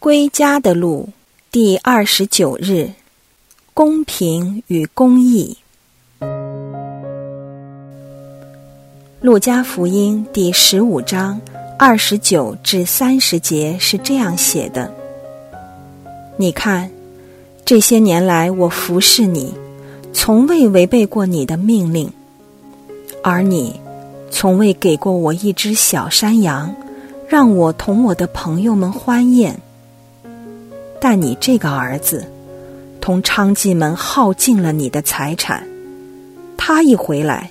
归家的路第二十九日，公平与公义。路加福音第十五章二十九至三十节是这样写的：你看，这些年来我服侍你，从未违背过你的命令，而你从未给过我一只小山羊。让我同我的朋友们欢宴，但你这个儿子同娼妓们耗尽了你的财产。他一回来，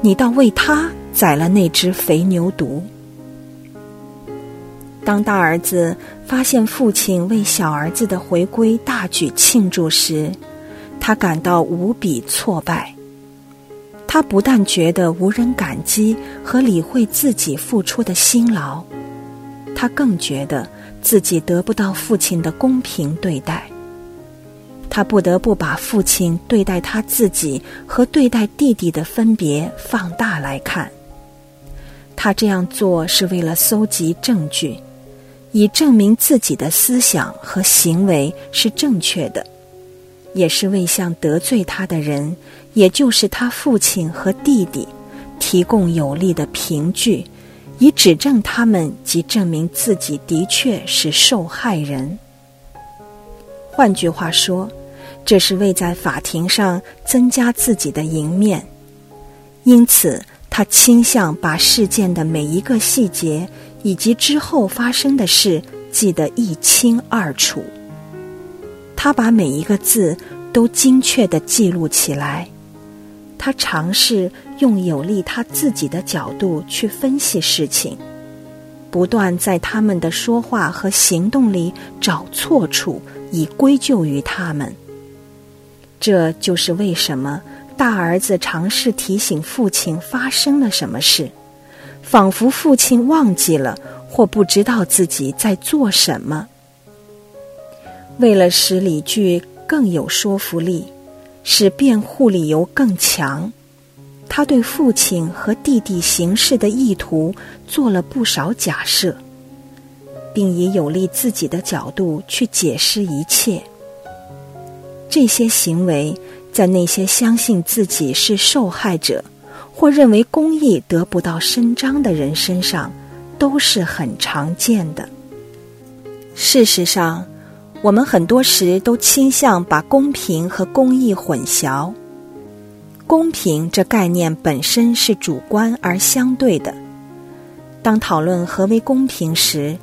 你倒为他宰了那只肥牛犊。当大儿子发现父亲为小儿子的回归大举庆祝时，他感到无比挫败。他不但觉得无人感激和理会自己付出的辛劳。他更觉得自己得不到父亲的公平对待，他不得不把父亲对待他自己和对待弟弟的分别放大来看。他这样做是为了搜集证据，以证明自己的思想和行为是正确的，也是为向得罪他的人，也就是他父亲和弟弟，提供有力的凭据。以指证他们及证明自己的确是受害人。换句话说，这是为在法庭上增加自己的赢面。因此，他倾向把事件的每一个细节以及之后发生的事记得一清二楚。他把每一个字都精确的记录起来。他尝试用有利他自己的角度去分析事情，不断在他们的说话和行动里找错处，以归咎于他们。这就是为什么大儿子尝试提醒父亲发生了什么事，仿佛父亲忘记了或不知道自己在做什么。为了使理据更有说服力。使辩护理由更强，他对父亲和弟弟行事的意图做了不少假设，并以有利自己的角度去解释一切。这些行为在那些相信自己是受害者或认为公益得不到伸张的人身上都是很常见的。事实上。我们很多时都倾向把公平和公益混淆。公平这概念本身是主观而相对的。当讨论何为公平时，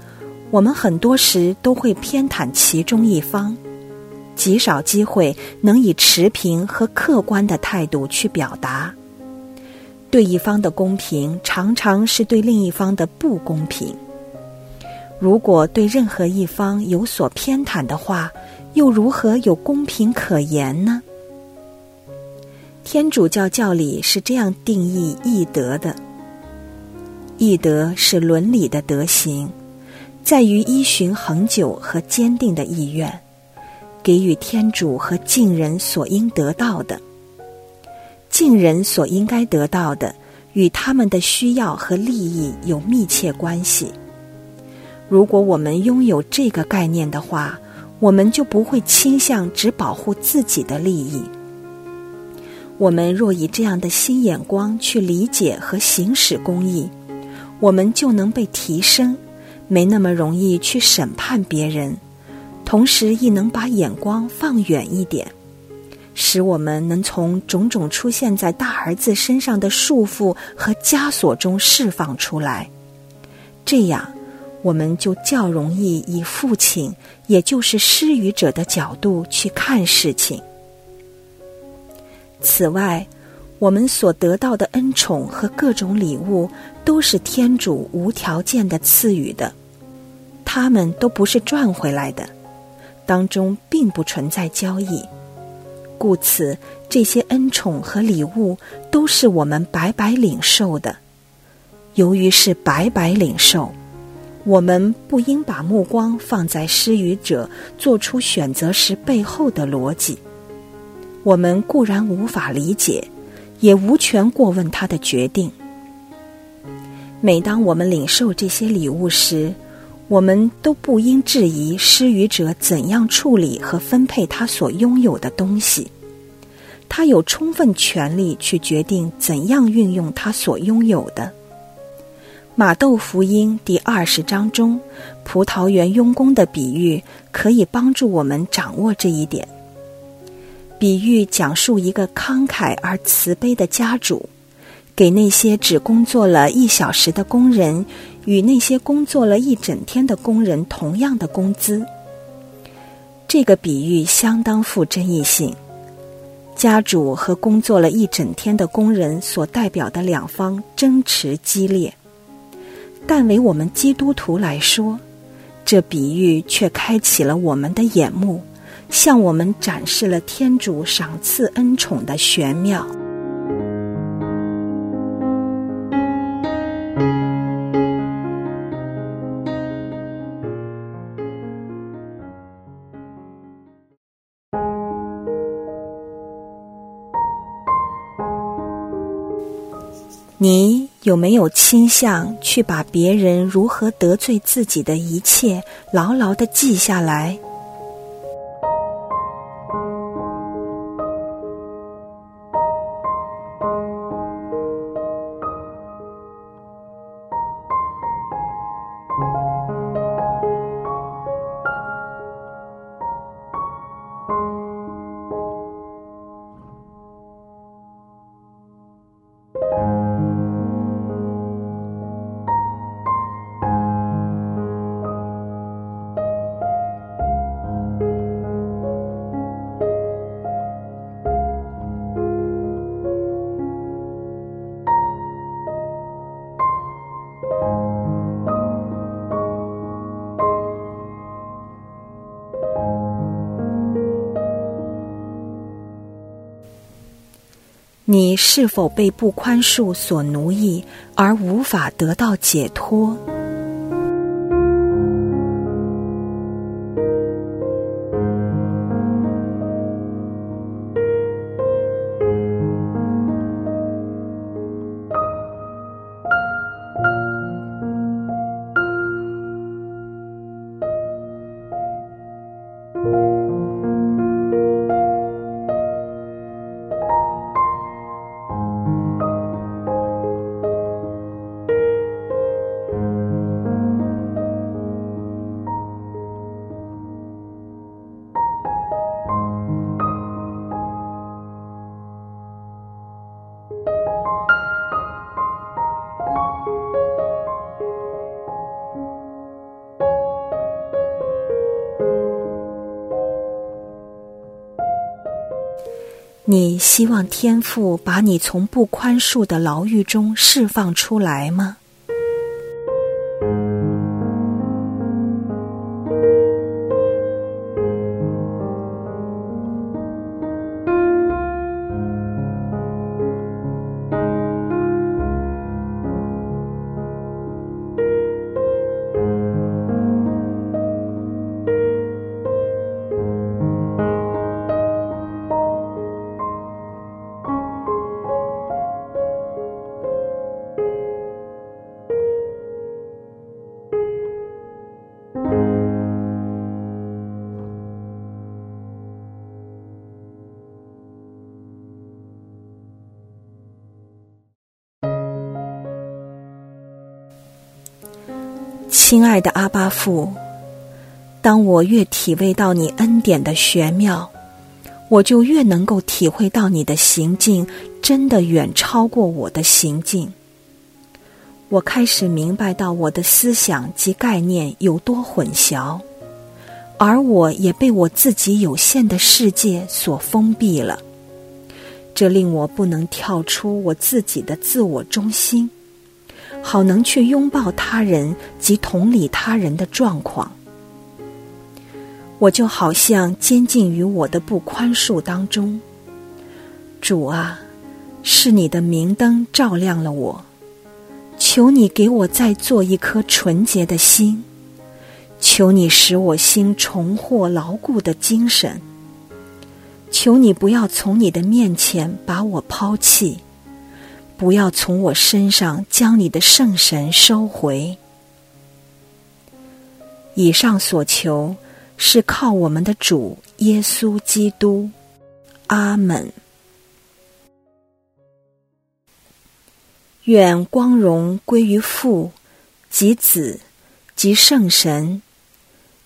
我们很多时都会偏袒其中一方，极少机会能以持平和客观的态度去表达。对一方的公平，常常是对另一方的不公平。如果对任何一方有所偏袒的话，又如何有公平可言呢？天主教教理是这样定义义德的：义德是伦理的德行，在于依循恒久和坚定的意愿，给予天主和敬人所应得到的。敬人所应该得到的，与他们的需要和利益有密切关系。如果我们拥有这个概念的话，我们就不会倾向只保护自己的利益。我们若以这样的新眼光去理解和行使公义，我们就能被提升，没那么容易去审判别人，同时亦能把眼光放远一点，使我们能从种种出现在大儿子身上的束缚和枷锁中释放出来。这样。我们就较容易以父亲，也就是施予者的角度去看事情。此外，我们所得到的恩宠和各种礼物，都是天主无条件的赐予的，他们都不是赚回来的，当中并不存在交易，故此这些恩宠和礼物都是我们白白领受的。由于是白白领受。我们不应把目光放在施予者做出选择时背后的逻辑。我们固然无法理解，也无权过问他的决定。每当我们领受这些礼物时，我们都不应质疑施予者怎样处理和分配他所拥有的东西，他有充分权利去决定怎样运用他所拥有的。马窦福音第二十章中，葡萄园佣工的比喻可以帮助我们掌握这一点。比喻讲述一个慷慨而慈悲的家主，给那些只工作了一小时的工人与那些工作了一整天的工人同样的工资。这个比喻相当富争议性。家主和工作了一整天的工人所代表的两方争持激烈。但为我们基督徒来说，这比喻却开启了我们的眼目，向我们展示了天主赏赐恩宠的玄妙。你。有没有倾向去把别人如何得罪自己的一切牢牢的记下来？你是否被不宽恕所奴役，而无法得到解脱？你希望天父把你从不宽恕的牢狱中释放出来吗？亲爱的阿巴父，当我越体味到你恩典的玄妙，我就越能够体会到你的行径真的远超过我的行径。我开始明白到我的思想及概念有多混淆，而我也被我自己有限的世界所封闭了。这令我不能跳出我自己的自我中心。好能去拥抱他人及同理他人的状况，我就好像监禁于我的不宽恕当中。主啊，是你的明灯照亮了我，求你给我再做一颗纯洁的心，求你使我心重获牢固的精神，求你不要从你的面前把我抛弃。不要从我身上将你的圣神收回。以上所求是靠我们的主耶稣基督。阿门。愿光荣归于父、及子、及圣神。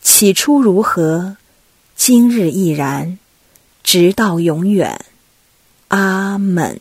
起初如何，今日亦然，直到永远。阿门。